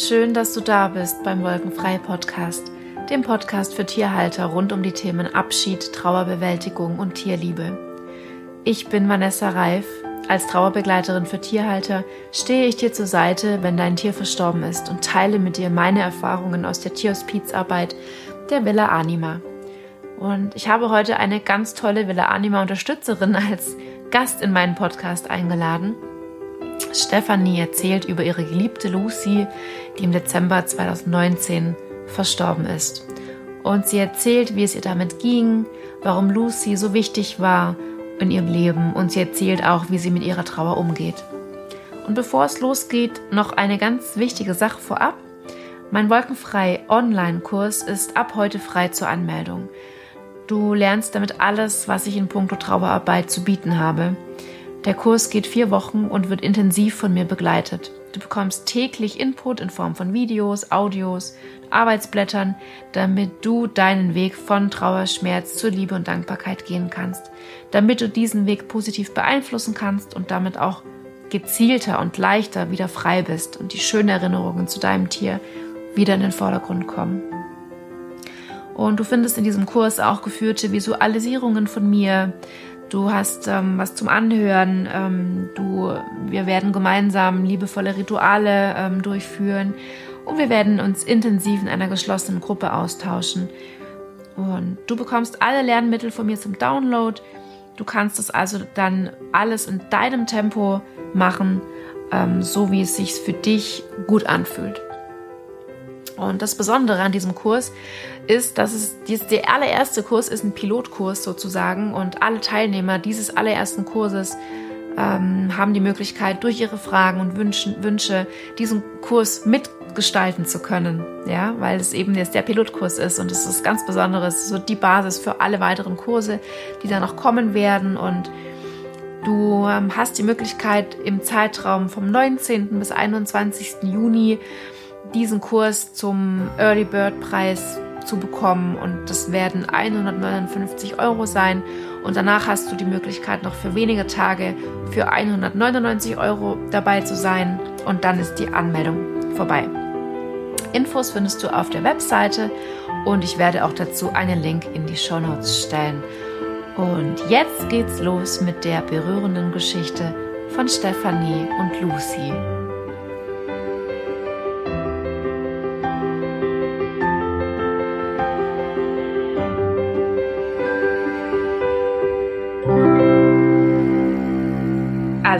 Schön, dass du da bist beim Wolkenfrei Podcast, dem Podcast für Tierhalter rund um die Themen Abschied, Trauerbewältigung und Tierliebe. Ich bin Vanessa Reif. Als Trauerbegleiterin für Tierhalter stehe ich dir zur Seite, wenn dein Tier verstorben ist und teile mit dir meine Erfahrungen aus der Tierhospizarbeit der Villa Anima. Und ich habe heute eine ganz tolle Villa Anima Unterstützerin als Gast in meinen Podcast eingeladen. Stefanie erzählt über ihre geliebte Lucy, die im Dezember 2019 verstorben ist. Und sie erzählt, wie es ihr damit ging, warum Lucy so wichtig war in ihrem Leben und sie erzählt auch, wie sie mit ihrer Trauer umgeht. Und bevor es losgeht, noch eine ganz wichtige Sache vorab. Mein Wolkenfrei Online-Kurs ist ab heute frei zur Anmeldung. Du lernst damit alles, was ich in puncto Trauerarbeit zu bieten habe. Der Kurs geht vier Wochen und wird intensiv von mir begleitet. Du bekommst täglich Input in Form von Videos, Audios, Arbeitsblättern, damit du deinen Weg von Trauerschmerz zur Liebe und Dankbarkeit gehen kannst, damit du diesen Weg positiv beeinflussen kannst und damit auch gezielter und leichter wieder frei bist und die schönen Erinnerungen zu deinem Tier wieder in den Vordergrund kommen. Und du findest in diesem Kurs auch geführte Visualisierungen von mir, Du hast ähm, was zum Anhören. Ähm, du, wir werden gemeinsam liebevolle Rituale ähm, durchführen und wir werden uns intensiv in einer geschlossenen Gruppe austauschen. Und du bekommst alle Lernmittel von mir zum Download. Du kannst es also dann alles in deinem Tempo machen, ähm, so wie es sich für dich gut anfühlt. Und das Besondere an diesem Kurs ist, dass es der allererste Kurs ist ein Pilotkurs sozusagen und alle Teilnehmer dieses allerersten Kurses ähm, haben die Möglichkeit, durch ihre Fragen und Wünschen, Wünsche diesen Kurs mitgestalten zu können, ja, weil es eben jetzt der Pilotkurs ist und es ist ganz Besonderes, so die Basis für alle weiteren Kurse, die dann noch kommen werden und Du ähm, hast die Möglichkeit im Zeitraum vom 19. bis 21. Juni diesen Kurs zum Early Bird Preis zu bekommen und das werden 159 Euro sein und danach hast du die Möglichkeit noch für wenige Tage für 199 Euro dabei zu sein und dann ist die Anmeldung vorbei. Infos findest du auf der Webseite und ich werde auch dazu einen Link in die Show Notes stellen. Und jetzt geht's los mit der berührenden Geschichte von Stefanie und Lucy.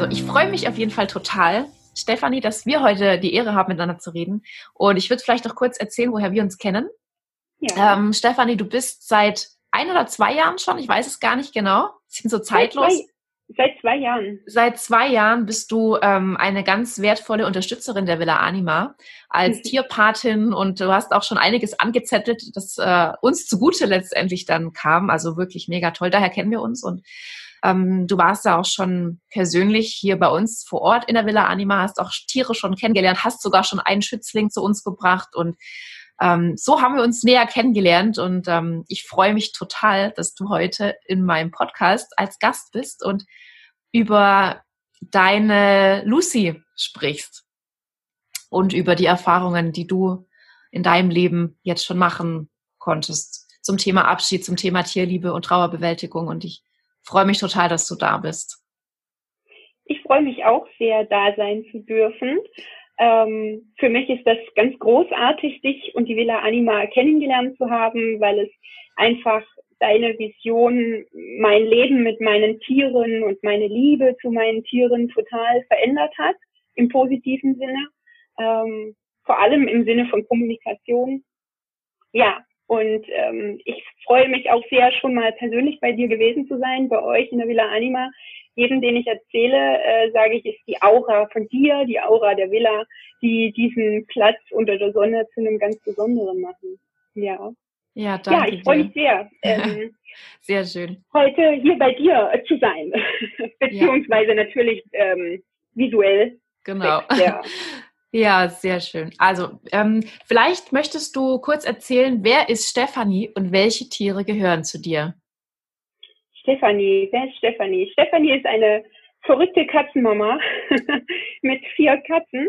Also ich freue mich auf jeden Fall total, Stefanie, dass wir heute die Ehre haben, miteinander zu reden. Und ich würde vielleicht noch kurz erzählen, woher wir uns kennen. Ja. Ähm, Stefanie, du bist seit ein oder zwei Jahren schon, ich weiß es gar nicht genau, sind so zeitlos. Seit zwei, seit zwei Jahren. Seit zwei Jahren bist du ähm, eine ganz wertvolle Unterstützerin der Villa Anima als mhm. Tierpatin und du hast auch schon einiges angezettelt, das äh, uns zugute letztendlich dann kam. Also wirklich mega toll. Daher kennen wir uns und ähm, du warst da auch schon persönlich hier bei uns vor Ort in der Villa Anima, hast auch Tiere schon kennengelernt, hast sogar schon einen Schützling zu uns gebracht und ähm, so haben wir uns näher kennengelernt und ähm, ich freue mich total, dass du heute in meinem Podcast als Gast bist und über deine Lucy sprichst und über die Erfahrungen, die du in deinem Leben jetzt schon machen konntest zum Thema Abschied, zum Thema Tierliebe und Trauerbewältigung. Und ich freue mich total, dass du da bist. Ich freue mich auch sehr, da sein zu dürfen. Ähm, für mich ist das ganz großartig, dich und die Villa Anima kennengelernt zu haben, weil es einfach deine Vision, mein Leben mit meinen Tieren und meine Liebe zu meinen Tieren total verändert hat, im positiven Sinne, ähm, vor allem im Sinne von Kommunikation. Ja, und ähm, ich freue mich auch sehr, schon mal persönlich bei dir gewesen zu sein, bei euch in der Villa Anima. Jedem, den ich erzähle, äh, sage ich, ist die Aura von dir, die Aura der Villa, die diesen Platz unter der Sonne zu einem ganz besonderen machen. Ja. Ja, danke. Ja, ich freue mich sehr. Ähm, sehr schön. Heute hier bei dir zu sein. Beziehungsweise ja. natürlich ähm, visuell. Genau. Ja. Ja, sehr schön. Also, ähm, vielleicht möchtest du kurz erzählen, wer ist Stefanie und welche Tiere gehören zu dir? Stefanie, wer ist Stefanie? Stefanie ist eine verrückte Katzenmama mit vier Katzen.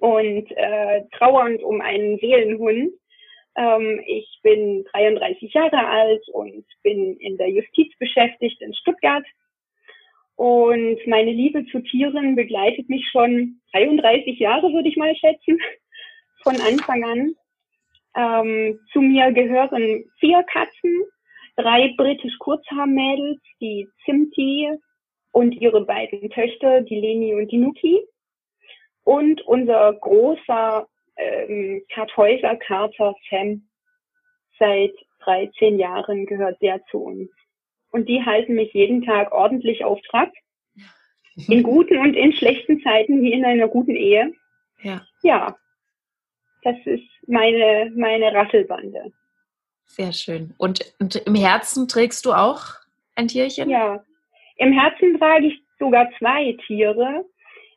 und äh, trauernd um einen Seelenhund. Ähm, ich bin 33 Jahre alt und bin in der Justiz beschäftigt in Stuttgart. Und meine Liebe zu Tieren begleitet mich schon 33 Jahre, würde ich mal schätzen, von Anfang an. Ähm, zu mir gehören vier Katzen, drei britisch Kurzhaarmädels, die Zimti und ihre beiden Töchter, die Leni und die Nuki. Und unser großer ähm, Kartäuser-Kater Sam seit 13 Jahren gehört der zu uns. Und die halten mich jeden Tag ordentlich auf Trab. In guten und in schlechten Zeiten, wie in einer guten Ehe. Ja. Ja. Das ist meine, meine Rasselbande. Sehr schön. Und, und im Herzen trägst du auch ein Tierchen? Ja. Im Herzen trage ich sogar zwei Tiere.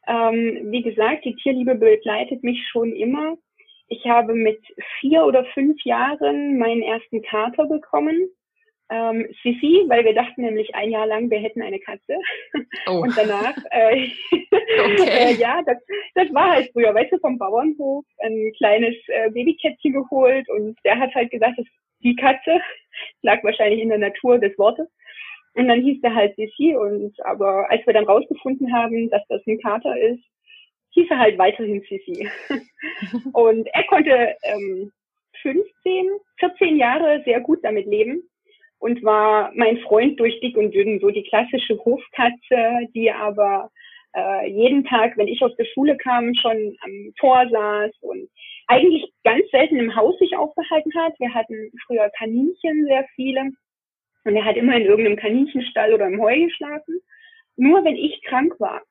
Ähm, wie gesagt, die Tierliebe begleitet mich schon immer. Ich habe mit vier oder fünf Jahren meinen ersten Kater bekommen. Ähm, Sissi, weil wir dachten nämlich ein Jahr lang, wir hätten eine Katze. Oh. Und danach, äh, okay. äh, ja, das, das war halt früher, weißt du, vom Bauernhof ein kleines äh, Babykätzchen geholt und der hat halt gesagt, das ist die Katze. Lag wahrscheinlich in der Natur des Wortes. Und dann hieß der halt Sissi und aber als wir dann rausgefunden haben, dass das ein Kater ist, hieß er halt weiterhin Sissi. und er konnte ähm, 15, 14 Jahre sehr gut damit leben und war mein Freund durch dick und dünn, so die klassische Hofkatze, die aber äh, jeden Tag, wenn ich aus der Schule kam, schon am Tor saß und eigentlich ganz selten im Haus sich aufgehalten hat. Wir hatten früher Kaninchen, sehr viele. Und er hat immer in irgendeinem Kaninchenstall oder im Heu geschlafen. Nur wenn ich krank war,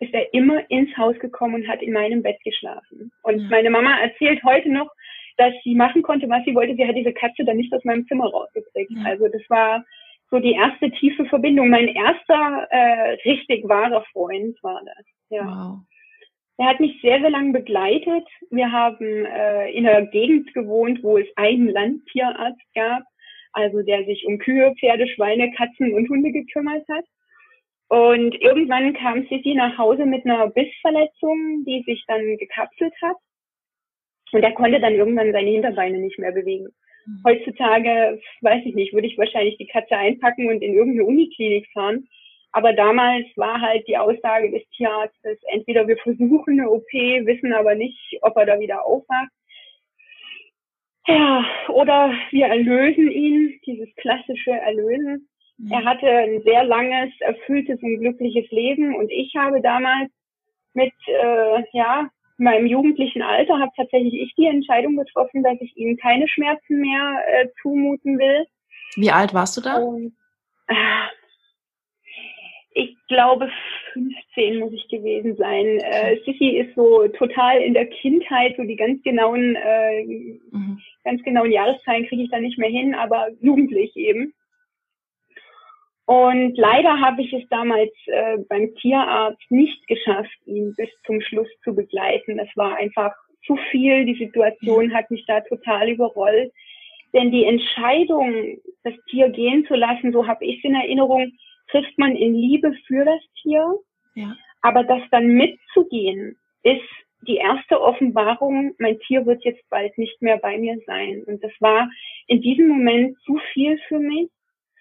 ist er immer ins Haus gekommen und hat in meinem Bett geschlafen. Und ja. meine Mama erzählt heute noch, dass sie machen konnte, was sie wollte. Sie hat diese Katze dann nicht aus meinem Zimmer rausgekriegt. Ja. Also das war so die erste tiefe Verbindung. Mein erster äh, richtig wahrer Freund war das. Ja. Wow. Er hat mich sehr, sehr lang begleitet. Wir haben äh, in einer Gegend gewohnt, wo es einen Landtierarzt gab also der sich um Kühe, Pferde, Schweine, Katzen und Hunde gekümmert hat. Und irgendwann kam Sissi nach Hause mit einer Bissverletzung, die sich dann gekapselt hat. Und er konnte dann irgendwann seine Hinterbeine nicht mehr bewegen. Mhm. Heutzutage, weiß ich nicht, würde ich wahrscheinlich die Katze einpacken und in irgendeine Uniklinik fahren. Aber damals war halt die Aussage des Tierarztes, entweder wir versuchen eine OP, wissen aber nicht, ob er da wieder aufwacht. Ja, oder wir erlösen ihn, dieses klassische Erlösen. Mhm. Er hatte ein sehr langes, erfülltes und glückliches Leben und ich habe damals mit äh, ja meinem jugendlichen Alter habe tatsächlich ich die Entscheidung getroffen, dass ich ihm keine Schmerzen mehr äh, zumuten will. Wie alt warst du da? Und, äh, ich glaube 15 muss ich gewesen sein. Äh, Sissi ist so total in der Kindheit, so die ganz genauen, äh, mhm. ganz genauen Jahreszahlen kriege ich da nicht mehr hin, aber jugendlich eben. Und leider habe ich es damals äh, beim Tierarzt nicht geschafft, ihn bis zum Schluss zu begleiten. Das war einfach zu viel. Die Situation hat mich da total überrollt. Denn die Entscheidung, das Tier gehen zu lassen, so habe ich es in Erinnerung, trifft man in Liebe für das Tier. Ja. Aber das dann mitzugehen, ist die erste Offenbarung, mein Tier wird jetzt bald nicht mehr bei mir sein. Und das war in diesem Moment zu viel für mich,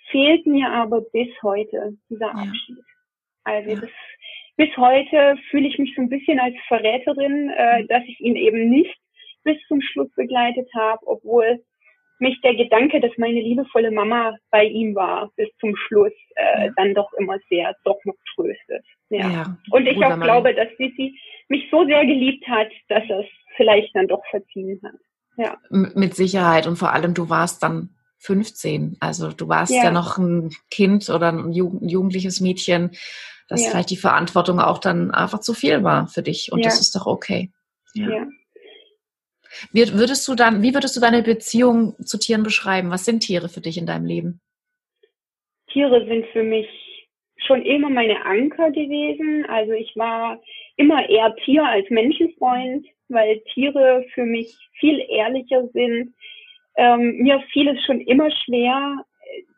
fehlt mir aber bis heute dieser Abschied. Also ja. das, bis heute fühle ich mich so ein bisschen als Verräterin, äh, mhm. dass ich ihn eben nicht bis zum Schluss begleitet habe, obwohl mich der Gedanke, dass meine liebevolle Mama bei ihm war, bis zum Schluss äh, ja. dann doch immer sehr doch noch tröstet. Ja. ja und ich auch Mann. glaube, dass sie, sie mich so sehr geliebt hat, dass er es vielleicht dann doch verziehen hat. Ja. Mit Sicherheit und vor allem du warst dann 15, also du warst ja, ja noch ein Kind oder ein jugendliches Mädchen, dass ja. vielleicht die Verantwortung auch dann einfach zu viel war für dich und das ist doch okay. ja. Würdest du dann, wie würdest du deine Beziehung zu Tieren beschreiben? Was sind Tiere für dich in deinem Leben? Tiere sind für mich schon immer meine Anker gewesen. Also ich war immer eher Tier als Menschenfreund, weil Tiere für mich viel ehrlicher sind. Ähm, mir fiel es schon immer schwer,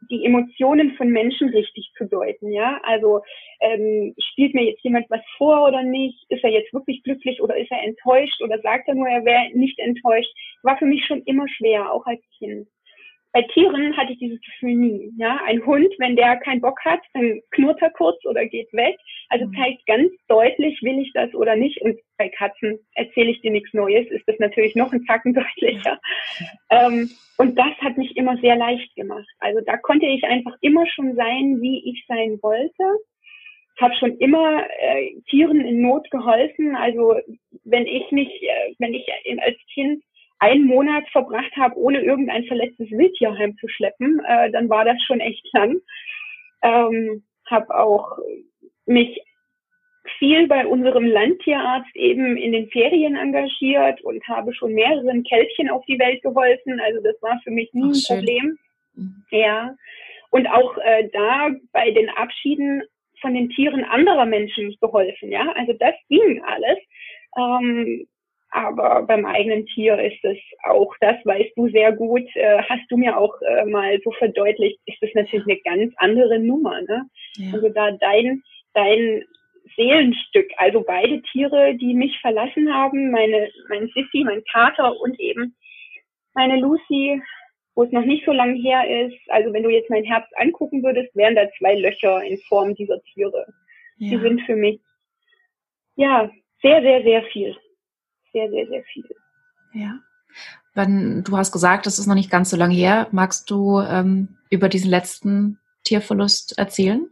die Emotionen von Menschen richtig zu deuten, ja. Also ähm, spielt mir jetzt jemand was vor oder nicht? Ist er jetzt wirklich glücklich oder ist er enttäuscht oder sagt er nur, er wäre nicht enttäuscht? War für mich schon immer schwer, auch als Kind. Bei Tieren hatte ich dieses Gefühl nie. Ja, ein Hund, wenn der keinen Bock hat, dann knurrt er kurz oder geht weg. Also mhm. zeigt ganz deutlich, will ich das oder nicht. Und bei Katzen erzähle ich dir nichts Neues, ist das natürlich noch ein Zacken deutlicher. Ähm, und das hat mich immer sehr leicht gemacht. Also da konnte ich einfach immer schon sein, wie ich sein wollte. Ich habe schon immer äh, Tieren in Not geholfen. Also wenn ich mich, äh, wenn ich als Kind einen Monat verbracht habe, ohne irgendein verletztes Wildtier heimzuschleppen, äh, dann war das schon echt lang. Ähm, habe auch mich viel bei unserem Landtierarzt eben in den Ferien engagiert und habe schon mehreren Kälbchen auf die Welt geholfen. Also das war für mich nie Ach, ein Problem. Mhm. Ja. Und auch äh, da bei den Abschieden von den Tieren anderer Menschen geholfen. Ja, also das ging alles. Ähm, aber beim eigenen Tier ist es auch, das weißt du sehr gut, äh, hast du mir auch äh, mal so verdeutlicht, ist das natürlich eine ganz andere Nummer. Ne? Ja. Also da dein, dein Seelenstück, also beide Tiere, die mich verlassen haben, meine, mein Sissy, mein Kater und eben meine Lucy, wo es noch nicht so lange her ist. Also wenn du jetzt mein Herz angucken würdest, wären da zwei Löcher in Form dieser Tiere. Ja. Die sind für mich, ja, sehr, sehr, sehr viel sehr, sehr, sehr viel. Ja. Wenn, du hast gesagt, das ist noch nicht ganz so lange her. Magst du ähm, über diesen letzten Tierverlust erzählen?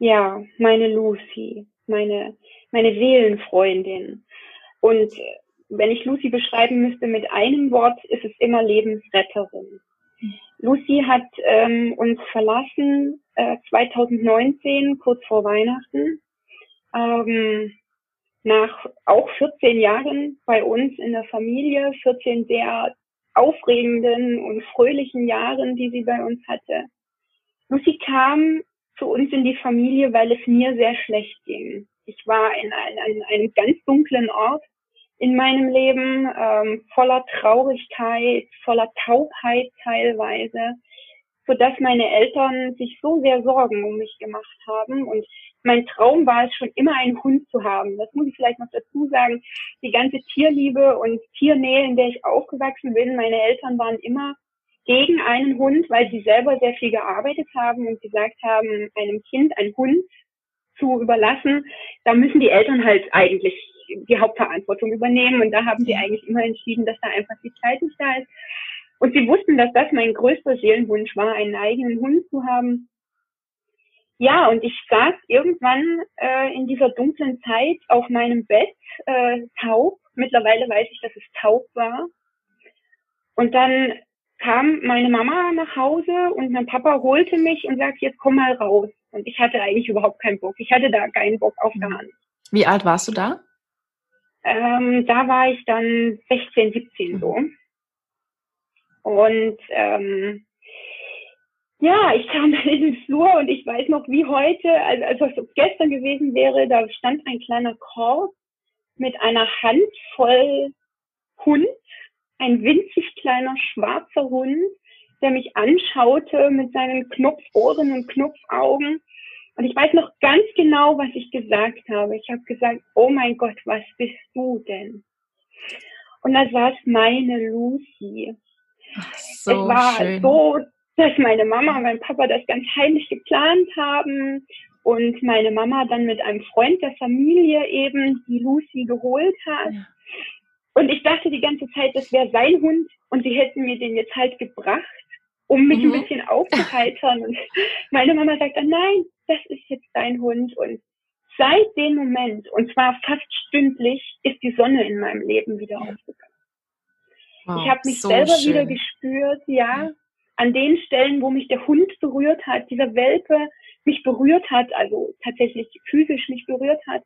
Ja, meine Lucy, meine, meine Seelenfreundin. Und wenn ich Lucy beschreiben müsste mit einem Wort, ist es immer Lebensretterin. Lucy hat ähm, uns verlassen äh, 2019, kurz vor Weihnachten. Ähm, nach auch 14 Jahren bei uns in der Familie, 14 sehr aufregenden und fröhlichen Jahren, die sie bei uns hatte. Lucy kam zu uns in die Familie, weil es mir sehr schlecht ging. Ich war in, ein, in einem ganz dunklen Ort in meinem Leben, ähm, voller Traurigkeit, voller Taubheit teilweise, so dass meine Eltern sich so sehr Sorgen um mich gemacht haben und mein Traum war es schon immer, einen Hund zu haben. Das muss ich vielleicht noch dazu sagen. Die ganze Tierliebe und Tiernähe, in der ich aufgewachsen bin, meine Eltern waren immer gegen einen Hund, weil sie selber sehr viel gearbeitet haben und gesagt haben, einem Kind einen Hund zu überlassen, da müssen die Eltern halt eigentlich die Hauptverantwortung übernehmen. Und da haben sie eigentlich immer entschieden, dass da einfach die Zeit nicht da ist. Und sie wussten, dass das mein größter Seelenwunsch war, einen eigenen Hund zu haben. Ja, und ich saß irgendwann äh, in dieser dunklen Zeit auf meinem Bett, äh, taub. Mittlerweile weiß ich, dass es taub war. Und dann kam meine Mama nach Hause und mein Papa holte mich und sagte, jetzt komm mal raus. Und ich hatte eigentlich überhaupt keinen Bock. Ich hatte da keinen Bock auf gar nichts. Wie alt warst du da? Ähm, da war ich dann 16, 17 so. Und ähm, ja, ich kam dann in den Flur und ich weiß noch wie heute, also als es gestern gewesen wäre, da stand ein kleiner Korb mit einer Handvoll Hund, ein winzig kleiner schwarzer Hund, der mich anschaute mit seinen Knopfohren und Knopfaugen. Und ich weiß noch ganz genau, was ich gesagt habe. Ich habe gesagt, oh mein Gott, was bist du denn? Und da saß meine Lucy. Ach, so es war schön. so dass meine Mama und mein Papa das ganz heimlich geplant haben und meine Mama dann mit einem Freund der Familie eben die Lucy geholt hat. Ja. Und ich dachte die ganze Zeit, das wäre sein Hund und sie hätten mir den jetzt halt gebracht, um mich mhm. ein bisschen aufzuheitern. Und meine Mama sagt dann, nein, das ist jetzt dein Hund. Und seit dem Moment, und zwar fast stündlich, ist die Sonne in meinem Leben wieder aufgegangen. Wow, ich habe mich so selber schön. wieder gespürt, ja, an den Stellen, wo mich der Hund berührt hat, dieser Welpe mich berührt hat, also tatsächlich physisch mich berührt hat,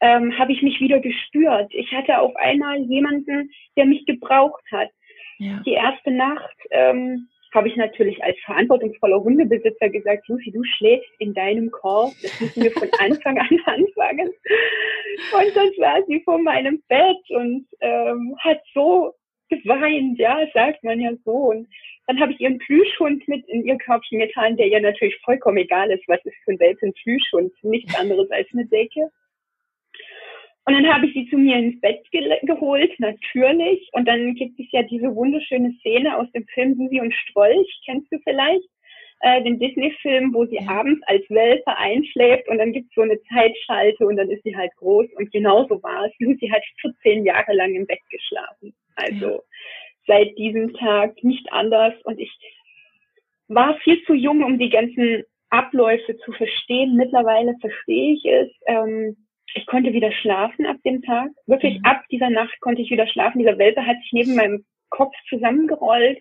ähm, habe ich mich wieder gespürt. Ich hatte auf einmal jemanden, der mich gebraucht hat. Ja. Die erste Nacht ähm, habe ich natürlich als verantwortungsvoller Hundebesitzer gesagt, Lucy, du schläfst in deinem Korb. Das müssen wir von Anfang an anfangen. Und dann war sie vor meinem Bett und ähm, hat so geweint, ja, sagt man ja so. Und Dann habe ich ihren Plüschhund mit in ihr Körbchen getan, der ihr natürlich vollkommen egal ist, was ist für ein Welpen Plüschhund, nichts anderes als eine Decke. Und dann habe ich sie zu mir ins Bett ge geholt, natürlich. Und dann gibt es ja diese wunderschöne Szene aus dem Film Susi und Strolch, kennst du vielleicht? Äh, den Disney-Film, wo sie abends als Welpe einschläft und dann gibt es so eine Zeitschalte und dann ist sie halt groß. Und genauso war es. Lucy hat 14 Jahre lang im Bett geschlafen. Also ja. seit diesem Tag nicht anders. Und ich war viel zu jung, um die ganzen Abläufe zu verstehen. Mittlerweile verstehe ich es. Ähm, ich konnte wieder schlafen ab dem Tag. Wirklich mhm. ab dieser Nacht konnte ich wieder schlafen. Dieser Welpe hat sich neben meinem Kopf zusammengerollt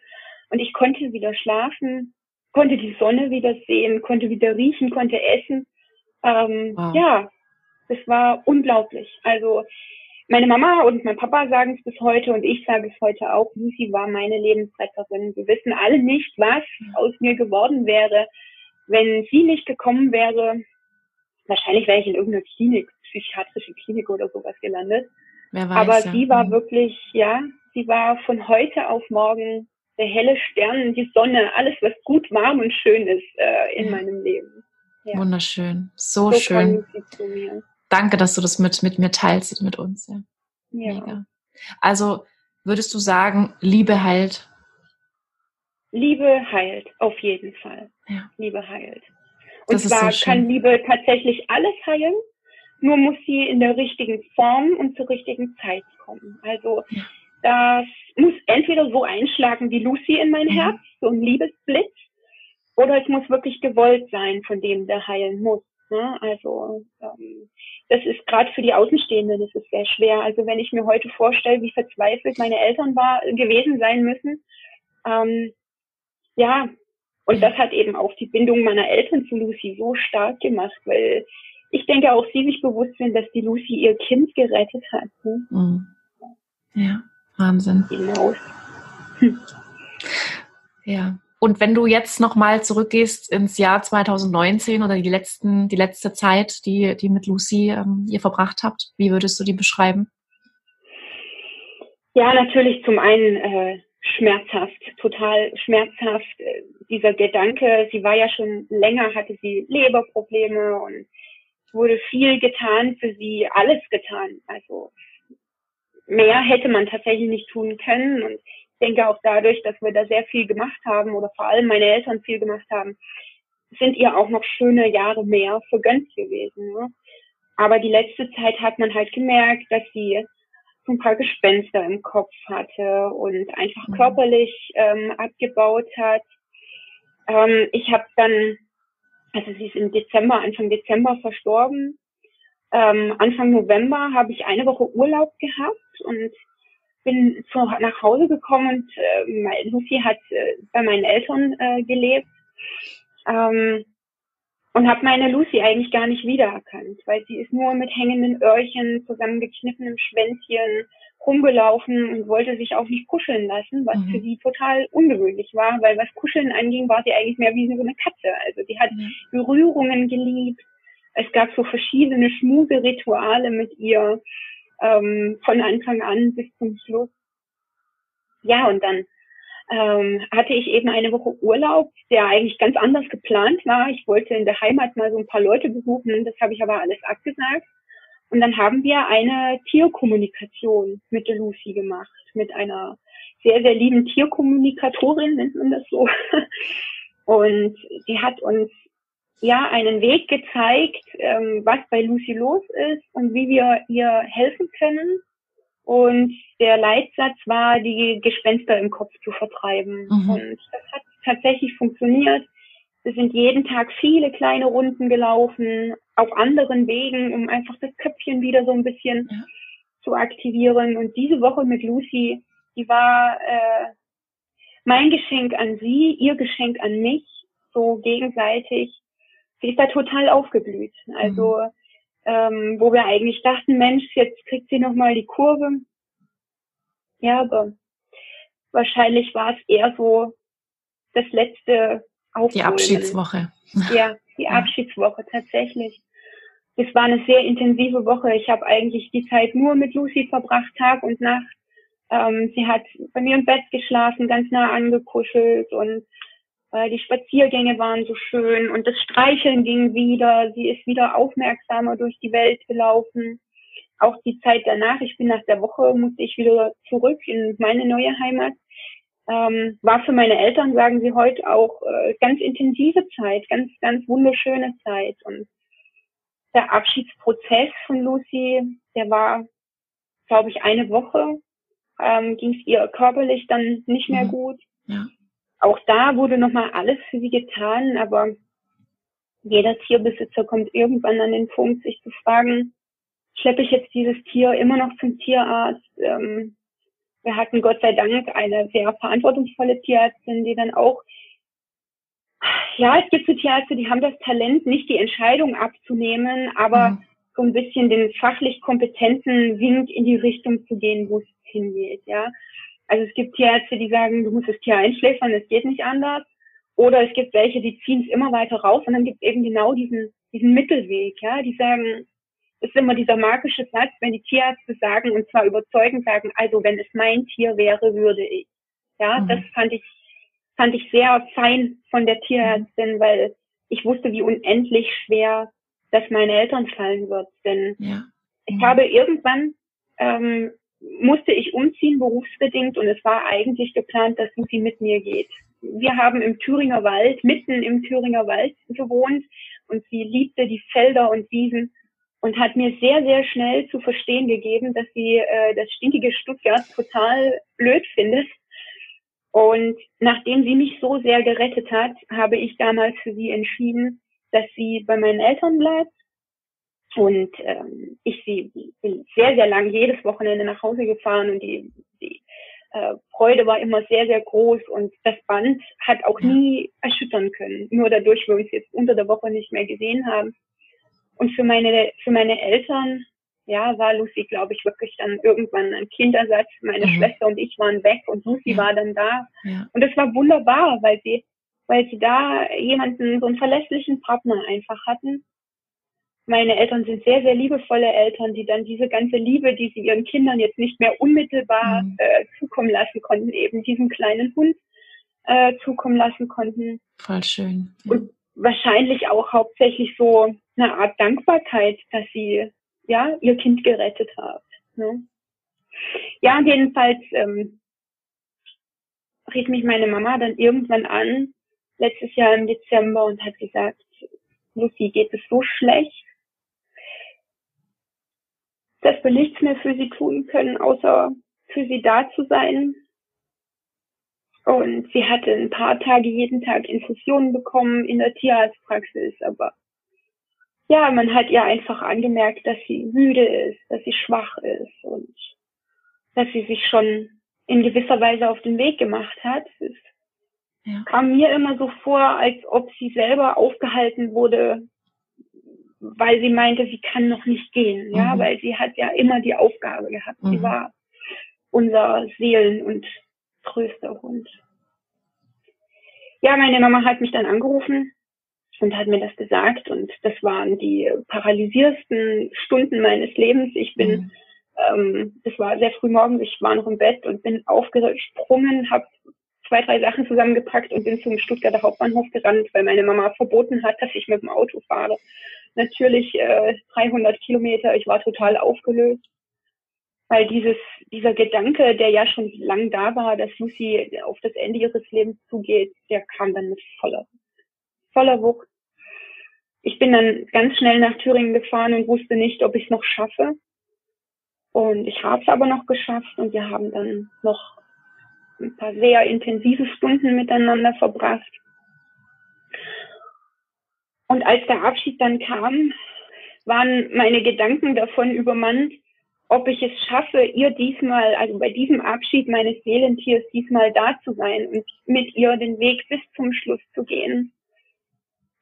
und ich konnte wieder schlafen, konnte die Sonne wieder sehen, konnte wieder riechen, konnte essen. Ähm, wow. Ja, das war unglaublich. Also meine Mama und mein Papa sagen es bis heute und ich sage es heute auch. Lucy war meine Lebensretterin. Wir wissen alle nicht, was aus mir geworden wäre, wenn sie nicht gekommen wäre. Wahrscheinlich wäre ich in irgendeiner Klinik psychiatrische Klinik oder sowas gelandet. Wer weiß, Aber ja. sie war mhm. wirklich, ja, sie war von heute auf morgen der helle Stern, die Sonne, alles, was gut, warm und schön ist äh, in ja. meinem Leben. Ja. Wunderschön, so, so schön. Danke, dass du das mit, mit mir teilst, mit uns. Ja. Mega. Also würdest du sagen, Liebe heilt? Liebe heilt, auf jeden Fall. Liebe heilt. Und zwar so kann Liebe tatsächlich alles heilen. Nur muss sie in der richtigen Form und zur richtigen Zeit kommen. Also das muss entweder so einschlagen wie Lucy in mein mhm. Herz, so ein Liebesblitz, oder es muss wirklich gewollt sein, von dem der heilen muss. Ne? Also ähm, das ist gerade für die Außenstehenden das ist sehr schwer. Also wenn ich mir heute vorstelle, wie verzweifelt meine Eltern war, gewesen sein müssen, ähm, ja, und das hat eben auch die Bindung meiner Eltern zu Lucy so stark gemacht, weil ich denke auch sie sich bewusst sind, dass die Lucy ihr Kind gerettet hat. Ne? Mhm. Ja, Wahnsinn. Genau. Hm. Ja. Und wenn du jetzt nochmal zurückgehst ins Jahr 2019 oder die letzten, die letzte Zeit, die, die mit Lucy ähm, ihr verbracht habt, wie würdest du die beschreiben? Ja, natürlich zum einen äh, schmerzhaft, total schmerzhaft. Äh, dieser Gedanke, sie war ja schon länger, hatte sie Leberprobleme und wurde viel getan für sie, alles getan. Also mehr hätte man tatsächlich nicht tun können. Und ich denke auch dadurch, dass wir da sehr viel gemacht haben oder vor allem meine Eltern viel gemacht haben, sind ihr auch noch schöne Jahre mehr vergönnt gewesen. Ne? Aber die letzte Zeit hat man halt gemerkt, dass sie so ein paar Gespenster im Kopf hatte und einfach mhm. körperlich ähm, abgebaut hat. Ähm, ich habe dann also sie ist im Dezember, Anfang Dezember verstorben. Ähm, Anfang November habe ich eine Woche Urlaub gehabt und bin zu, nach Hause gekommen und äh, Lucy hat äh, bei meinen Eltern äh, gelebt ähm, und habe meine Lucy eigentlich gar nicht wiedererkannt, weil sie ist nur mit hängenden Öhrchen, zusammengekniffenem Schwänzchen, rumgelaufen und wollte sich auch nicht kuscheln lassen, was mhm. für sie total ungewöhnlich war, weil was Kuscheln anging, war sie eigentlich mehr wie so eine Katze. Also sie hat mhm. Berührungen geliebt. Es gab so verschiedene Schmuserituale mit ihr ähm, von Anfang an bis zum Schluss. Ja, und dann ähm, hatte ich eben eine Woche Urlaub, der eigentlich ganz anders geplant war. Ich wollte in der Heimat mal so ein paar Leute besuchen, das habe ich aber alles abgesagt. Und dann haben wir eine Tierkommunikation mit der Lucy gemacht, mit einer sehr, sehr lieben Tierkommunikatorin, nennt man das so. Und die hat uns ja einen Weg gezeigt, ähm, was bei Lucy los ist und wie wir ihr helfen können. Und der Leitsatz war, die Gespenster im Kopf zu vertreiben. Mhm. Und das hat tatsächlich funktioniert. Wir sind jeden Tag viele kleine Runden gelaufen, auf anderen Wegen, um einfach das Köpfchen wieder so ein bisschen ja. zu aktivieren. Und diese Woche mit Lucy, die war äh, mein Geschenk an sie, ihr Geschenk an mich, so gegenseitig. Sie ist da total aufgeblüht. Also mhm. ähm, wo wir eigentlich dachten, Mensch, jetzt kriegt sie nochmal die Kurve. Ja, aber wahrscheinlich war es eher so das letzte Aufholen. Die Abschiedswoche. Ja, die Abschiedswoche tatsächlich es war eine sehr intensive Woche. Ich habe eigentlich die Zeit nur mit Lucy verbracht, Tag und Nacht. Ähm, sie hat bei mir im Bett geschlafen, ganz nah angekuschelt und äh, die Spaziergänge waren so schön und das Streicheln ging wieder. Sie ist wieder aufmerksamer durch die Welt gelaufen. Auch die Zeit danach, ich bin nach der Woche, musste ich wieder zurück in meine neue Heimat. Ähm, war für meine Eltern, sagen sie heute, auch äh, ganz intensive Zeit, ganz, ganz wunderschöne Zeit. Und der Abschiedsprozess von Lucy, der war, glaube ich, eine Woche. Ähm, ging es ihr körperlich dann nicht mehr mhm. gut. Ja auch da wurde nochmal alles für sie getan, aber jeder Tierbesitzer kommt irgendwann an den Punkt, sich zu fragen, schleppe ich jetzt dieses Tier immer noch zum Tierarzt? Ähm, wir hatten Gott sei Dank eine sehr verantwortungsvolle Tierärztin, die dann auch, ja, es gibt so Tierärzte, die haben das Talent, nicht die Entscheidung abzunehmen, aber mhm. so ein bisschen den fachlich kompetenten Wink in die Richtung zu gehen, wo es hingeht, ja. Also es gibt Tierärzte, die sagen, du musst das Tier einschläfern, es geht nicht anders. Oder es gibt welche, die ziehen es immer weiter raus und dann gibt es eben genau diesen, diesen Mittelweg, ja, die sagen, ist immer dieser magische Satz, wenn die Tierärzte sagen, und zwar überzeugend sagen, also wenn es mein Tier wäre, würde ich. Ja, mhm. das fand ich, fand ich sehr fein von der Tierärztin, weil ich wusste, wie unendlich schwer das meinen Eltern fallen wird. Denn ja. mhm. ich habe irgendwann ähm, musste ich umziehen, berufsbedingt, und es war eigentlich geplant, dass Lucy mit mir geht. Wir haben im Thüringer Wald, mitten im Thüringer Wald gewohnt und sie liebte die Felder und Wiesen und hat mir sehr, sehr schnell zu verstehen gegeben, dass sie äh, das stinkige Stuttgart total blöd findet. Und nachdem sie mich so sehr gerettet hat, habe ich damals für sie entschieden, dass sie bei meinen Eltern bleibt und ähm, ich sie, bin sehr, sehr lang jedes Wochenende nach Hause gefahren und die, die äh, Freude war immer sehr, sehr groß und das Band hat auch nie erschüttern können. Nur dadurch, wo wir uns jetzt unter der Woche nicht mehr gesehen haben. Und für meine, für meine Eltern, ja, war Lucy, glaube ich, wirklich dann irgendwann ein Kindersatz. Meine mhm. Schwester und ich waren weg und Lucy ja. war dann da. Ja. Und das war wunderbar, weil sie, weil sie da jemanden, so einen verlässlichen Partner einfach hatten meine Eltern sind sehr, sehr liebevolle Eltern, die dann diese ganze Liebe, die sie ihren Kindern jetzt nicht mehr unmittelbar mhm. äh, zukommen lassen konnten, eben diesem kleinen Hund äh, zukommen lassen konnten. Voll schön. Ja. Und wahrscheinlich auch hauptsächlich so eine Art Dankbarkeit, dass sie ja ihr Kind gerettet hat. Ne? Ja, jedenfalls ähm, rief mich meine Mama dann irgendwann an, letztes Jahr im Dezember, und hat gesagt, Lucy, geht es so schlecht, dass wir nichts mehr für sie tun können, außer für sie da zu sein. Und sie hatte ein paar Tage jeden Tag Infusionen bekommen in der Tierarztpraxis, aber ja, man hat ihr einfach angemerkt, dass sie müde ist, dass sie schwach ist und dass sie sich schon in gewisser Weise auf den Weg gemacht hat. Es ja. kam mir immer so vor, als ob sie selber aufgehalten wurde, weil sie meinte, sie kann noch nicht gehen, ja, mhm. weil sie hat ja immer die Aufgabe gehabt. Mhm. Sie war unser Seelen- und Trösterhund. Ja, meine Mama hat mich dann angerufen und hat mir das gesagt und das waren die paralysiersten Stunden meines Lebens. Ich bin, mhm. ähm, das war sehr früh morgens, ich war noch im Bett und bin aufgesprungen, habe zwei, drei Sachen zusammengepackt und bin zum Stuttgarter Hauptbahnhof gerannt, weil meine Mama verboten hat, dass ich mit dem Auto fahre natürlich äh, 300 Kilometer. Ich war total aufgelöst, weil dieses, dieser Gedanke, der ja schon lang da war, dass Lucy auf das Ende ihres Lebens zugeht, der kam dann mit voller, voller Wucht. Ich bin dann ganz schnell nach Thüringen gefahren und wusste nicht, ob ich es noch schaffe. Und ich habe es aber noch geschafft und wir haben dann noch ein paar sehr intensive Stunden miteinander verbracht. Und als der Abschied dann kam, waren meine Gedanken davon übermannt, ob ich es schaffe, ihr diesmal, also bei diesem Abschied meines Seelentiers diesmal da zu sein und mit ihr den Weg bis zum Schluss zu gehen.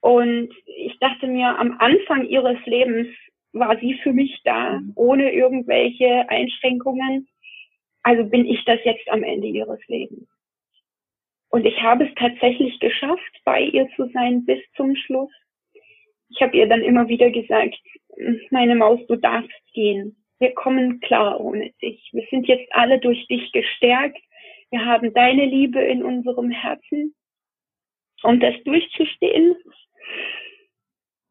Und ich dachte mir, am Anfang ihres Lebens war sie für mich da, ohne irgendwelche Einschränkungen. Also bin ich das jetzt am Ende ihres Lebens. Und ich habe es tatsächlich geschafft, bei ihr zu sein bis zum Schluss ich habe ihr dann immer wieder gesagt, meine Maus, du darfst gehen. wir kommen klar ohne dich. Wir sind jetzt alle durch dich gestärkt. Wir haben deine Liebe in unserem Herzen, um das durchzustehen.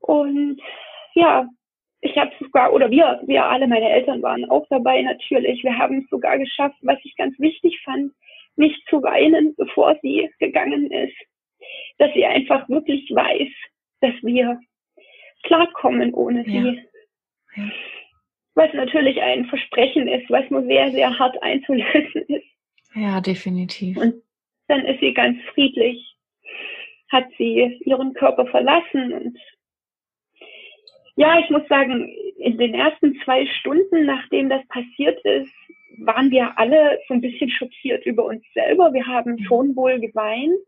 Und ja, ich habe sogar, oder wir, wir alle, meine Eltern waren auch dabei natürlich. Wir haben es sogar geschafft, was ich ganz wichtig fand, nicht zu weinen, bevor sie gegangen ist. Dass sie einfach wirklich weiß, dass wir klarkommen ohne sie. Ja. Was natürlich ein Versprechen ist, was nur sehr, sehr hart einzulösen ist. Ja, definitiv. Und dann ist sie ganz friedlich, hat sie ihren Körper verlassen und ja, ich muss sagen, in den ersten zwei Stunden, nachdem das passiert ist, waren wir alle so ein bisschen schockiert über uns selber. Wir haben mhm. schon wohl geweint,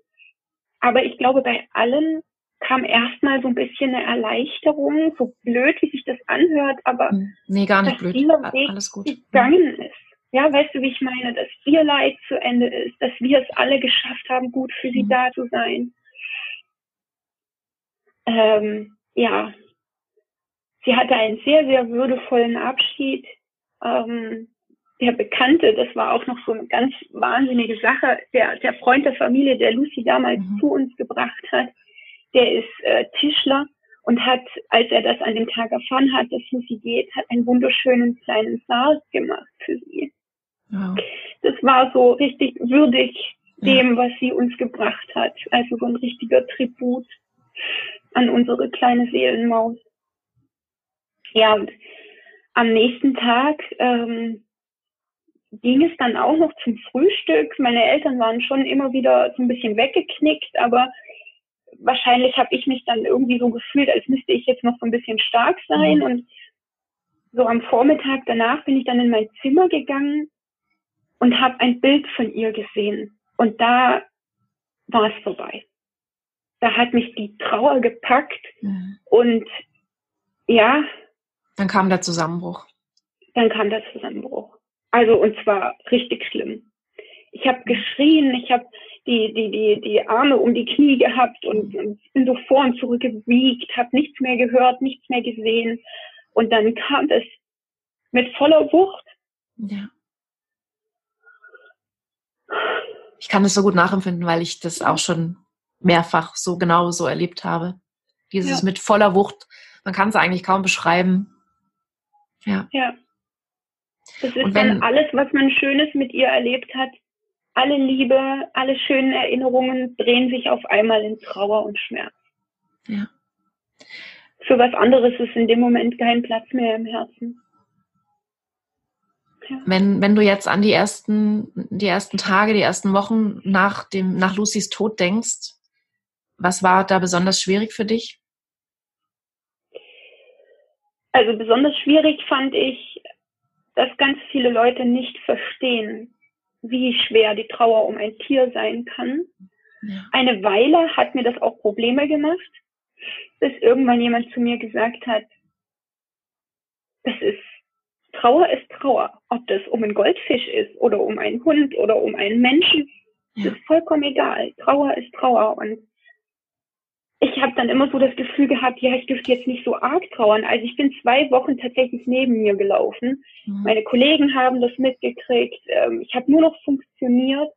aber ich glaube, bei allen kam erstmal so ein bisschen eine Erleichterung, so blöd, wie sich das anhört, aber mhm. nee, gar nicht blöd. Weg Alles gut. gegangen ist. Ja, weißt du, wie ich meine, dass ihr Leid zu Ende ist, dass wir es alle geschafft haben, gut für sie mhm. da zu sein. Ähm, ja, sie hatte einen sehr, sehr würdevollen Abschied. Ähm, der Bekannte, das war auch noch so eine ganz wahnsinnige Sache, der, der Freund der Familie, der Lucy damals mhm. zu uns gebracht hat, der ist äh, Tischler und hat, als er das an dem Tag erfahren hat, dass Lucy geht, hat einen wunderschönen kleinen Sarg gemacht für sie. Wow. Das war so richtig würdig dem, ja. was sie uns gebracht hat. Also so ein richtiger Tribut an unsere kleine Seelenmaus. Ja, und am nächsten Tag ähm, ging es dann auch noch zum Frühstück. Meine Eltern waren schon immer wieder so ein bisschen weggeknickt, aber wahrscheinlich habe ich mich dann irgendwie so gefühlt, als müsste ich jetzt noch so ein bisschen stark sein. Mhm. Und so am Vormittag danach bin ich dann in mein Zimmer gegangen und habe ein Bild von ihr gesehen. Und da war es vorbei. Da hat mich die Trauer gepackt mhm. und ja. Dann kam der Zusammenbruch. Dann kam der Zusammenbruch. Also und zwar richtig schlimm. Ich habe geschrien, ich habe die, die, die, die Arme um die Knie gehabt und, und bin so vor und zurück gewiegt, habe nichts mehr gehört, nichts mehr gesehen. Und dann kam es mit voller Wucht. Ja. Ich kann es so gut nachempfinden, weil ich das auch schon mehrfach so genau so erlebt habe. Dieses ja. mit voller Wucht. Man kann es eigentlich kaum beschreiben. Ja. Ja. Das ist wenn, dann alles, was man Schönes mit ihr erlebt hat. Alle Liebe, alle schönen Erinnerungen drehen sich auf einmal in Trauer und Schmerz. Ja. Für was anderes ist in dem Moment kein Platz mehr im Herzen. Ja. Wenn, wenn du jetzt an die ersten, die ersten Tage, die ersten Wochen nach dem, nach Lucys Tod denkst, was war da besonders schwierig für dich? Also besonders schwierig fand ich, dass ganz viele Leute nicht verstehen, wie schwer die Trauer um ein Tier sein kann. Ja. Eine Weile hat mir das auch Probleme gemacht, bis irgendwann jemand zu mir gesagt hat, das ist, Trauer ist Trauer. Ob das um einen Goldfisch ist oder um einen Hund oder um einen Menschen, ja. ist vollkommen egal. Trauer ist Trauer und ich habe dann immer so das Gefühl gehabt, ja, ich dürfte jetzt nicht so arg trauern. Also ich bin zwei Wochen tatsächlich neben mir gelaufen. Mhm. Meine Kollegen haben das mitgekriegt. Ähm, ich habe nur noch funktioniert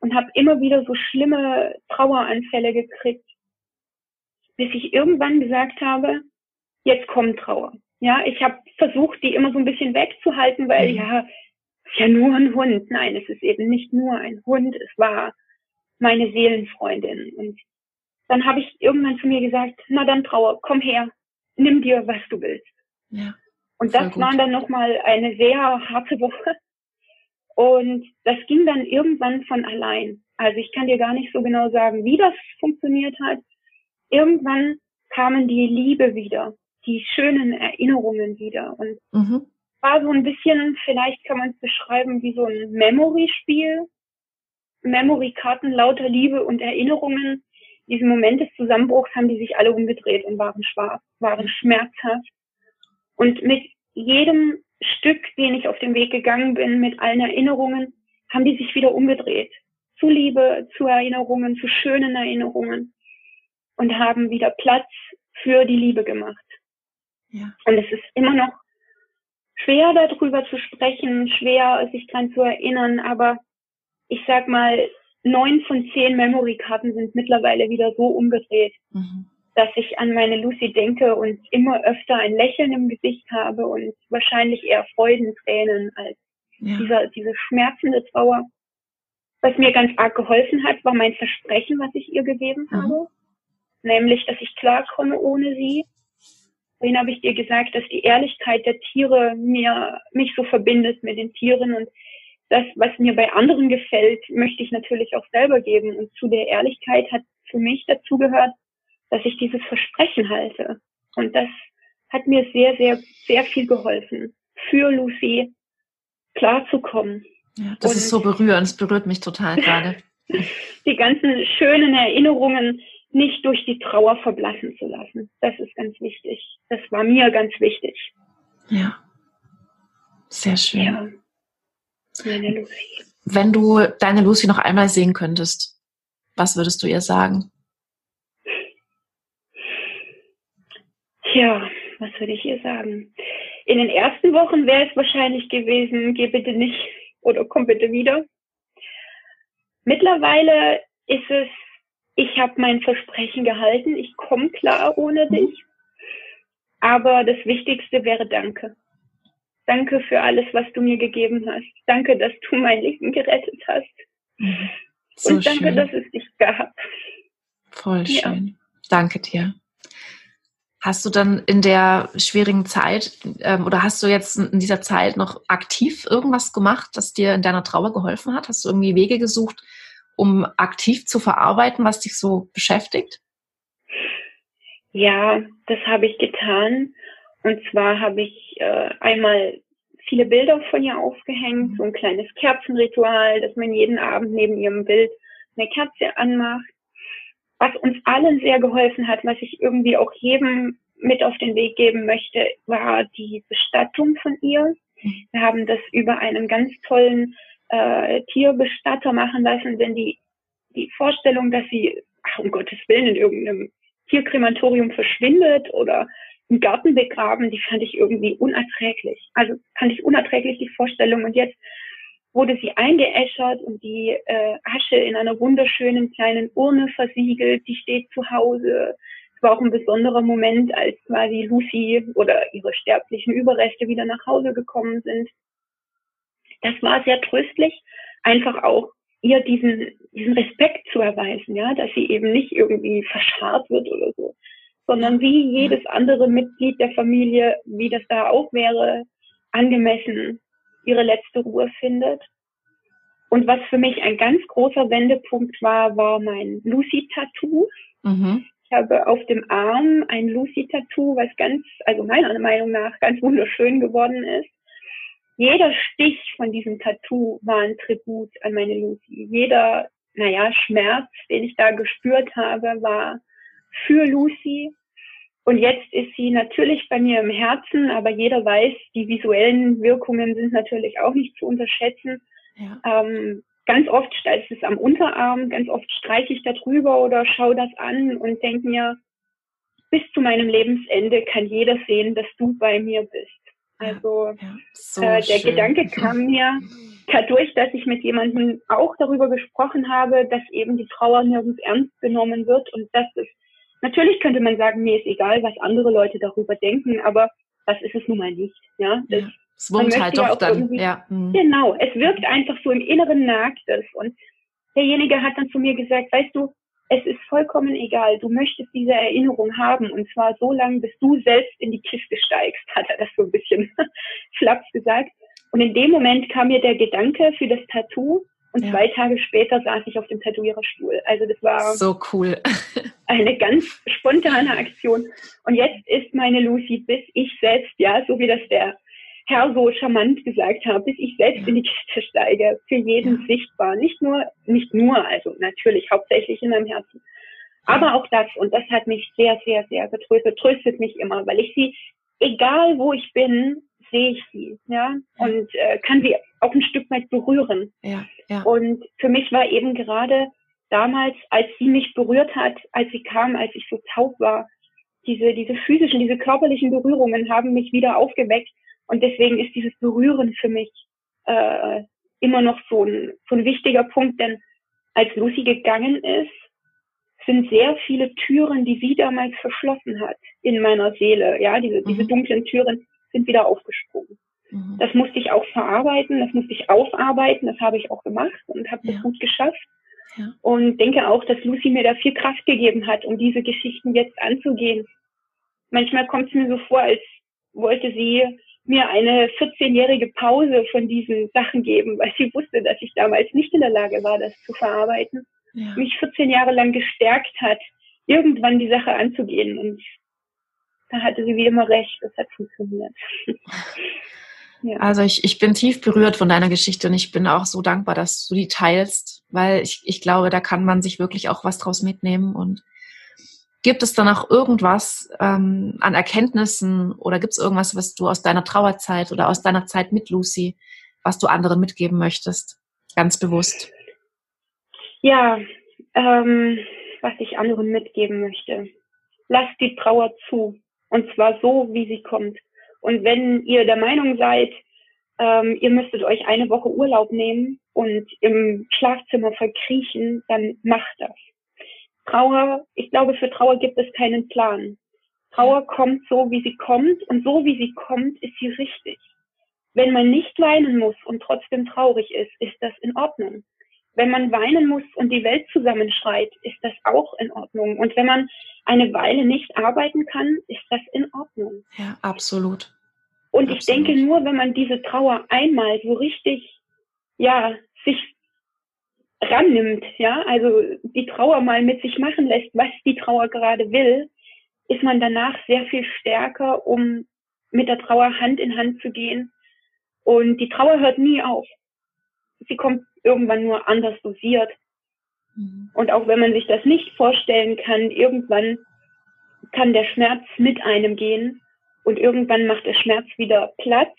und habe immer wieder so schlimme Traueranfälle gekriegt, bis ich irgendwann gesagt habe, jetzt kommt Trauer. Ja, ich habe versucht, die immer so ein bisschen wegzuhalten, weil mhm. ja, ist ja nur ein Hund. Nein, es ist eben nicht nur ein Hund. Es war meine Seelenfreundin und dann habe ich irgendwann zu mir gesagt, na dann Trauer, komm her, nimm dir, was du willst. Ja, und das war dann nochmal eine sehr harte Woche. Und das ging dann irgendwann von allein. Also ich kann dir gar nicht so genau sagen, wie das funktioniert hat. Irgendwann kamen die Liebe wieder, die schönen Erinnerungen wieder. Und mhm. war so ein bisschen, vielleicht kann man es beschreiben, wie so ein Memory-Spiel. Memory-Karten lauter Liebe und Erinnerungen, diesem Moment des Zusammenbruchs haben die sich alle umgedreht und waren schwarz, waren schmerzhaft. Und mit jedem Stück, den ich auf dem Weg gegangen bin, mit allen Erinnerungen, haben die sich wieder umgedreht. Zu Liebe, zu Erinnerungen, zu schönen Erinnerungen und haben wieder Platz für die Liebe gemacht. Ja. Und es ist immer noch schwer darüber zu sprechen, schwer sich dran zu erinnern, aber ich sag mal, neun von zehn Memory-Karten sind mittlerweile wieder so umgedreht, mhm. dass ich an meine Lucy denke und immer öfter ein Lächeln im Gesicht habe und wahrscheinlich eher Freudentränen als ja. dieser, diese schmerzende Trauer. Was mir ganz arg geholfen hat, war mein Versprechen, was ich ihr gegeben mhm. habe. Nämlich, dass ich klarkomme ohne sie. Vorhin habe ich dir gesagt, dass die Ehrlichkeit der Tiere mir, mich so verbindet mit den Tieren und das, was mir bei anderen gefällt, möchte ich natürlich auch selber geben. Und zu der Ehrlichkeit hat für mich dazu gehört, dass ich dieses Versprechen halte. Und das hat mir sehr, sehr, sehr viel geholfen, für Lucy klarzukommen. Ja, das Und ist so berührend, es berührt mich total gerade. die ganzen schönen Erinnerungen nicht durch die Trauer verblassen zu lassen. Das ist ganz wichtig. Das war mir ganz wichtig. Ja. Sehr schön. Ja. Meine Lucy. Wenn du deine Lucy noch einmal sehen könntest, was würdest du ihr sagen? Tja, was würde ich ihr sagen? In den ersten Wochen wäre es wahrscheinlich gewesen, geh bitte nicht oder komm bitte wieder. Mittlerweile ist es, ich habe mein Versprechen gehalten, ich komme klar ohne mhm. dich. Aber das Wichtigste wäre Danke. Danke für alles, was du mir gegeben hast. Danke, dass du mein Leben gerettet hast. Mhm. So Und danke, schön. dass es dich gab. Voll schön. Ja. Danke dir. Hast du dann in der schwierigen Zeit ähm, oder hast du jetzt in dieser Zeit noch aktiv irgendwas gemacht, das dir in deiner Trauer geholfen hat? Hast du irgendwie Wege gesucht, um aktiv zu verarbeiten, was dich so beschäftigt? Ja, das habe ich getan. Und zwar habe ich äh, einmal viele Bilder von ihr aufgehängt, so ein kleines Kerzenritual, dass man jeden Abend neben ihrem Bild eine Kerze anmacht. Was uns allen sehr geholfen hat, was ich irgendwie auch jedem mit auf den Weg geben möchte, war die Bestattung von ihr. Wir haben das über einen ganz tollen äh, Tierbestatter machen lassen, denn die, die Vorstellung, dass sie, ach, um Gottes Willen, in irgendeinem Tierkrematorium verschwindet oder im Garten begraben, die fand ich irgendwie unerträglich. Also fand ich unerträglich die Vorstellung. Und jetzt wurde sie eingeäschert und die äh, Asche in einer wunderschönen kleinen Urne versiegelt. Die steht zu Hause. Es war auch ein besonderer Moment, als quasi Lucy oder ihre sterblichen Überreste wieder nach Hause gekommen sind. Das war sehr tröstlich, einfach auch ihr diesen, diesen Respekt zu erweisen, ja, dass sie eben nicht irgendwie verscharrt wird oder so, sondern wie jedes andere Mitglied der Familie, wie das da auch wäre, angemessen ihre letzte Ruhe findet. Und was für mich ein ganz großer Wendepunkt war, war mein Lucy-Tattoo. Mhm. Ich habe auf dem Arm ein Lucy-Tattoo, was ganz, also meiner Meinung nach, ganz wunderschön geworden ist. Jeder Stich von diesem Tattoo war ein Tribut an meine Lucy. Jeder, naja, Schmerz, den ich da gespürt habe, war für Lucy. Und jetzt ist sie natürlich bei mir im Herzen, aber jeder weiß, die visuellen Wirkungen sind natürlich auch nicht zu unterschätzen. Ja. Ähm, ganz oft ist es am Unterarm, ganz oft streiche ich da drüber oder schaue das an und denke mir, bis zu meinem Lebensende kann jeder sehen, dass du bei mir bist. Also ja, so äh, der schön. Gedanke kam mir dadurch, dass ich mit jemandem auch darüber gesprochen habe, dass eben die Trauer nirgends ernst genommen wird und dass es Natürlich könnte man sagen, mir ist egal, was andere Leute darüber denken, aber das ist es nun mal nicht. Ja, das, ja, es wurmt halt doch dann. Ja. Mhm. Genau, es wirkt einfach so im Inneren nagt es. Und derjenige hat dann zu mir gesagt, weißt du, es ist vollkommen egal, du möchtest diese Erinnerung haben und zwar so lange, bis du selbst in die Kiste steigst, hat er das so ein bisschen flapps gesagt. Und in dem Moment kam mir der Gedanke für das Tattoo, und ja. zwei Tage später saß ich auf dem Tätowiererstuhl. Also das war so cool. eine ganz spontane Aktion. Und jetzt ist meine Lucy, bis ich selbst, ja, so wie das der Herr so charmant gesagt hat, bis ich selbst ja. in die Kiste steige, für jeden ja. sichtbar. Nicht nur, nicht nur, also natürlich hauptsächlich in meinem Herzen. Aber auch das, und das hat mich sehr, sehr, sehr getröstet, tröstet mich immer, weil ich sie, egal wo ich bin, sehe ich sie, ja, und äh, kann sie auch ein Stück weit berühren. Ja, ja. Und für mich war eben gerade damals, als sie mich berührt hat, als sie kam, als ich so taub war, diese, diese physischen, diese körperlichen Berührungen haben mich wieder aufgeweckt Und deswegen ist dieses Berühren für mich äh, immer noch so ein, so ein wichtiger Punkt, denn als Lucy gegangen ist, sind sehr viele Türen, die sie damals verschlossen hat in meiner Seele. Ja, diese, mhm. diese dunklen Türen sind wieder aufgesprungen. Mhm. Das musste ich auch verarbeiten, das musste ich aufarbeiten, das habe ich auch gemacht und habe ja. das gut geschafft. Ja. Und denke auch, dass Lucy mir da viel Kraft gegeben hat, um diese Geschichten jetzt anzugehen. Manchmal kommt es mir so vor, als wollte sie mir eine 14-jährige Pause von diesen Sachen geben, weil sie wusste, dass ich damals nicht in der Lage war, das zu verarbeiten. Ja. Mich 14 Jahre lang gestärkt hat, irgendwann die Sache anzugehen. Und da hatte sie wie immer recht, das hat funktioniert. Ja. Also ich, ich bin tief berührt von deiner Geschichte und ich bin auch so dankbar, dass du die teilst, weil ich, ich glaube, da kann man sich wirklich auch was draus mitnehmen. Und gibt es dann auch irgendwas ähm, an Erkenntnissen oder gibt es irgendwas, was du aus deiner Trauerzeit oder aus deiner Zeit mit Lucy, was du anderen mitgeben möchtest? Ganz bewusst. Ja, ähm, was ich anderen mitgeben möchte. Lasst die Trauer zu. Und zwar so, wie sie kommt. Und wenn ihr der Meinung seid, ähm, ihr müsstet euch eine Woche Urlaub nehmen und im Schlafzimmer verkriechen, dann macht das. Trauer, ich glaube, für Trauer gibt es keinen Plan. Trauer kommt so, wie sie kommt und so, wie sie kommt, ist sie richtig. Wenn man nicht weinen muss und trotzdem traurig ist, ist das in Ordnung. Wenn man weinen muss und die Welt zusammenschreit, ist das auch in Ordnung. Und wenn man eine Weile nicht arbeiten kann, ist das in Ordnung. Ja, absolut. Und absolut. ich denke nur, wenn man diese Trauer einmal so richtig, ja, sich rannimmt, ja, also die Trauer mal mit sich machen lässt, was die Trauer gerade will, ist man danach sehr viel stärker, um mit der Trauer Hand in Hand zu gehen. Und die Trauer hört nie auf. Sie kommt irgendwann nur anders dosiert. Mhm. Und auch wenn man sich das nicht vorstellen kann, irgendwann kann der Schmerz mit einem gehen und irgendwann macht der Schmerz wieder Platz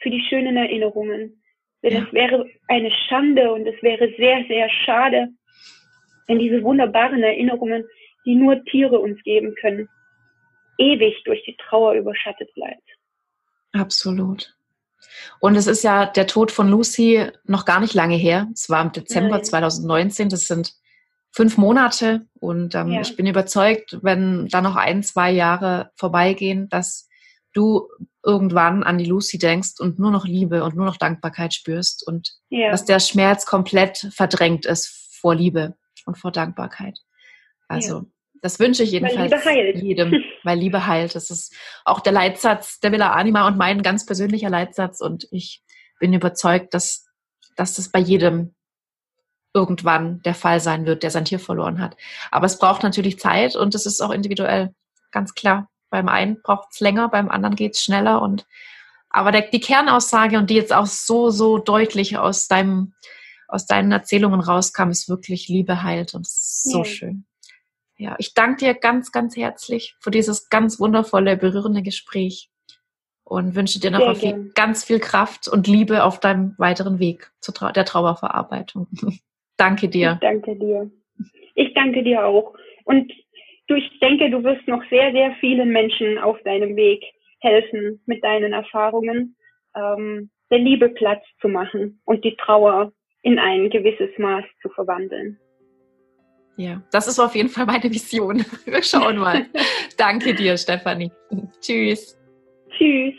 für die schönen Erinnerungen. Denn ja. es wäre eine Schande und es wäre sehr, sehr schade, wenn diese wunderbaren Erinnerungen, die nur Tiere uns geben können, ewig durch die Trauer überschattet bleibt. Absolut. Und es ist ja der Tod von Lucy noch gar nicht lange her. Es war im Dezember Nein. 2019. Das sind fünf Monate. Und ähm, ja. ich bin überzeugt, wenn da noch ein, zwei Jahre vorbeigehen, dass du irgendwann an die Lucy denkst und nur noch Liebe und nur noch Dankbarkeit spürst und ja. dass der Schmerz komplett verdrängt ist vor Liebe und vor Dankbarkeit. Also ja. Das wünsche ich jedenfalls jedem, weil Liebe heilt. Das ist auch der Leitsatz der Villa Anima und mein ganz persönlicher Leitsatz. Und ich bin überzeugt, dass, dass das bei jedem irgendwann der Fall sein wird, der sein Tier verloren hat. Aber es braucht natürlich Zeit und es ist auch individuell, ganz klar. Beim einen braucht es länger, beim anderen geht es schneller. Und aber der, die Kernaussage und die jetzt auch so, so deutlich aus deinem, aus deinen Erzählungen rauskam, ist wirklich Liebe heilt und so ja. schön. Ja, ich danke dir ganz, ganz herzlich für dieses ganz wundervolle, berührende Gespräch und wünsche dir noch viel, ganz viel Kraft und Liebe auf deinem weiteren Weg zur Trau der Trauerverarbeitung. danke dir. Ich danke dir. Ich danke dir auch. Und du, ich denke, du wirst noch sehr, sehr vielen Menschen auf deinem Weg helfen mit deinen Erfahrungen, ähm, der Liebe Platz zu machen und die Trauer in ein gewisses Maß zu verwandeln. Ja, das ist auf jeden Fall meine Vision. Wir schauen mal. Danke dir, Stefanie. Tschüss. Tschüss.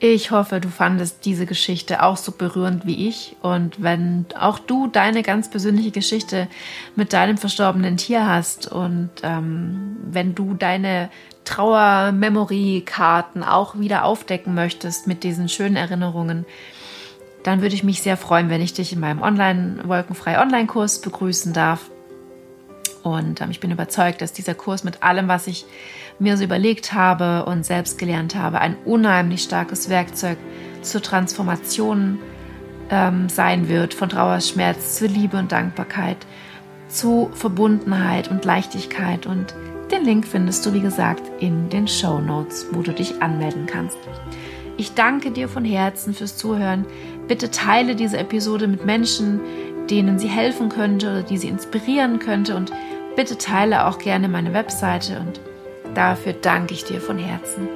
Ich hoffe, du fandest diese Geschichte auch so berührend wie ich. Und wenn auch du deine ganz persönliche Geschichte mit deinem verstorbenen Tier hast und ähm, wenn du deine Trauer-Memory-Karten auch wieder aufdecken möchtest mit diesen schönen Erinnerungen, dann würde ich mich sehr freuen, wenn ich dich in meinem Online Wolkenfrei Online-Kurs begrüßen darf. Und ähm, ich bin überzeugt, dass dieser Kurs mit allem, was ich mir so überlegt habe und selbst gelernt habe, ein unheimlich starkes Werkzeug zur Transformation ähm, sein wird, von Trauerschmerz zu Liebe und Dankbarkeit, zu Verbundenheit und Leichtigkeit. Und den Link findest du, wie gesagt, in den Show Notes, wo du dich anmelden kannst. Ich danke dir von Herzen fürs Zuhören. Bitte teile diese Episode mit Menschen, denen sie helfen könnte oder die sie inspirieren könnte. Und bitte teile auch gerne meine Webseite. Und dafür danke ich dir von Herzen.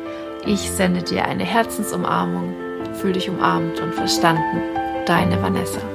Ich sende dir eine Herzensumarmung. Fühl dich umarmt und verstanden. Deine Vanessa.